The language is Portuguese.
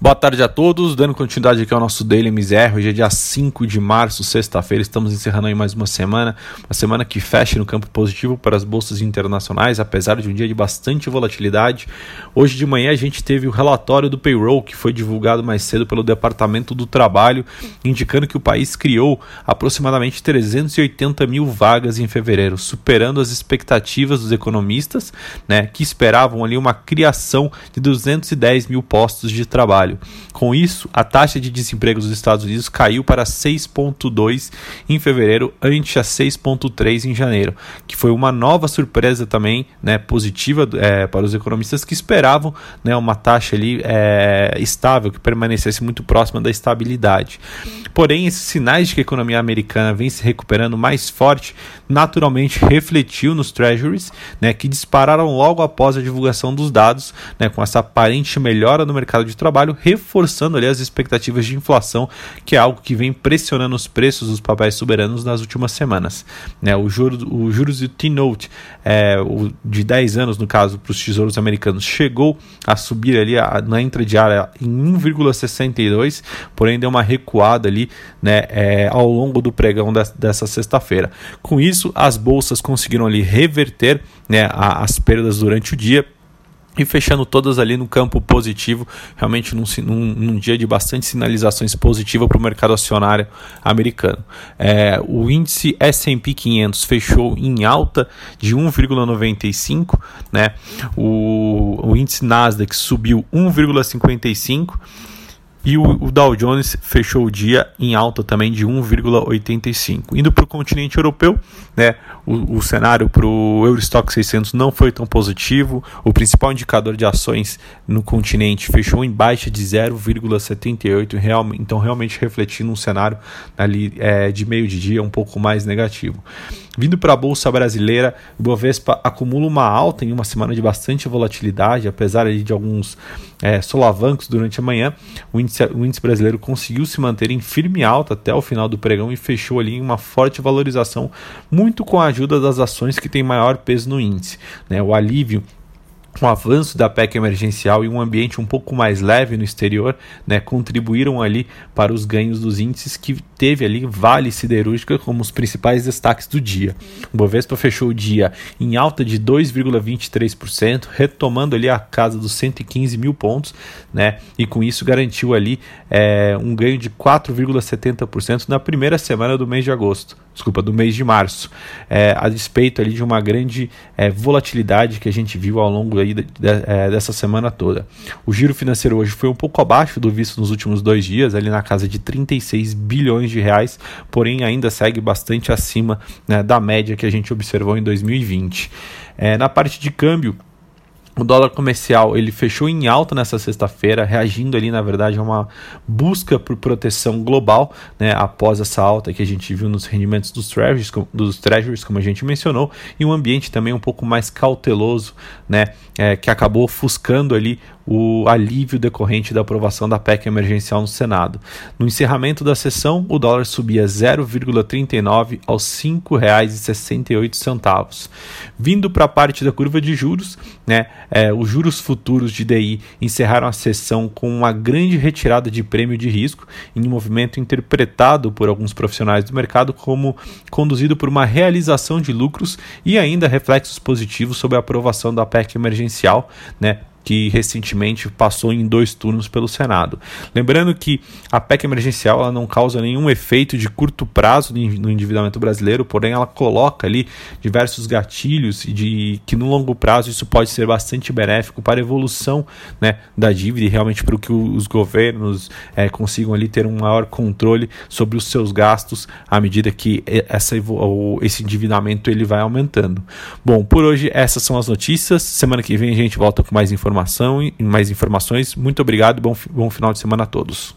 Boa tarde a todos, dando continuidade aqui ao nosso Daily MZR. Hoje é dia 5 de março, sexta-feira. Estamos encerrando aí mais uma semana, uma semana que fecha no campo positivo para as bolsas internacionais, apesar de um dia de bastante volatilidade. Hoje de manhã a gente teve o relatório do payroll que foi divulgado mais cedo pelo Departamento do Trabalho, indicando que o país criou aproximadamente 380 mil vagas em fevereiro, superando as expectativas dos economistas, né, que esperavam ali uma criação de 210 mil postos de trabalho. Com isso, a taxa de desemprego dos Estados Unidos caiu para 6,2 em fevereiro, ante a 6,3 em janeiro, que foi uma nova surpresa também né, positiva é, para os economistas que esperavam né, uma taxa ali é, estável, que permanecesse muito próxima da estabilidade. Porém, esses sinais de que a economia americana vem se recuperando mais forte, naturalmente refletiu nos treasuries, né, que dispararam logo após a divulgação dos dados, né, com essa aparente melhora no mercado de trabalho, reforçando ali as expectativas de inflação, que é algo que vem pressionando os preços dos papéis soberanos nas últimas semanas. Né, o, juro, o juros do T-Note, é, de 10 anos, no caso, para os tesouros americanos, chegou a subir ali a, na intradiária em 1,62, porém deu uma recuada ali né, é, ao longo do pregão dessa sexta-feira. Com isso, as bolsas conseguiram ali reverter né, as perdas durante o dia e fechando todas ali no campo positivo, realmente num, num, num dia de bastante sinalizações positivas para o mercado acionário americano. É, o índice S&P 500 fechou em alta de 1,95, né? O, o índice Nasdaq subiu 1,55 e o, o, Dow Jones fechou o dia em alta também de 1,85. Indo para o continente europeu, né, o, o cenário para o Eurostock 600 não foi tão positivo. O principal indicador de ações no continente fechou em baixa de 0,78, real, então realmente refletindo um cenário ali é, de meio de dia um pouco mais negativo. Vindo para a Bolsa Brasileira, o Bovespa acumula uma alta em uma semana de bastante volatilidade, apesar de alguns é, solavancos durante a manhã. O o índice brasileiro conseguiu se manter em firme alta até o final do pregão e fechou ali em uma forte valorização, muito com a ajuda das ações que têm maior peso no índice. Né? O alívio o avanço da PEC emergencial e um ambiente um pouco mais leve no exterior, né, contribuíram ali para os ganhos dos índices que teve ali Vale Siderúrgica como os principais destaques do dia. O Bovespa fechou o dia em alta de 2,23%, retomando ali a casa dos 115 mil pontos, né, e com isso garantiu ali é, um ganho de 4,70% na primeira semana do mês de agosto desculpa, do mês de março, é, a despeito ali de uma grande é, volatilidade que a gente viu ao longo aí de, de, dessa semana toda. O giro financeiro hoje foi um pouco abaixo do visto nos últimos dois dias, ali na casa de 36 bilhões de reais, porém ainda segue bastante acima né, da média que a gente observou em 2020. É, na parte de câmbio, o dólar comercial ele fechou em alta nessa sexta-feira, reagindo ali, na verdade, a uma busca por proteção global, né, após essa alta que a gente viu nos rendimentos dos treasuries, dos treasuries, como a gente mencionou, e um ambiente também um pouco mais cauteloso, né, é, que acabou ofuscando ali o alívio decorrente da aprovação da PEC emergencial no Senado. No encerramento da sessão, o dólar subia 0,39 aos R$ 5,68. Vindo para a parte da curva de juros, né, é, os juros futuros de DI encerraram a sessão com uma grande retirada de prêmio de risco, em um movimento interpretado por alguns profissionais do mercado como conduzido por uma realização de lucros e ainda reflexos positivos sobre a aprovação da PEC emergencial, né, que recentemente passou em dois turnos pelo Senado. Lembrando que a PEC emergencial ela não causa nenhum efeito de curto prazo no endividamento brasileiro, porém ela coloca ali diversos gatilhos de que no longo prazo isso pode ser bastante benéfico para a evolução né, da dívida e realmente para que os governos é, consigam ali ter um maior controle sobre os seus gastos à medida que essa, esse endividamento ele vai aumentando. Bom, por hoje essas são as notícias. Semana que vem a gente volta com mais informações informação e mais informações. Muito obrigado bom, bom final de semana a todos.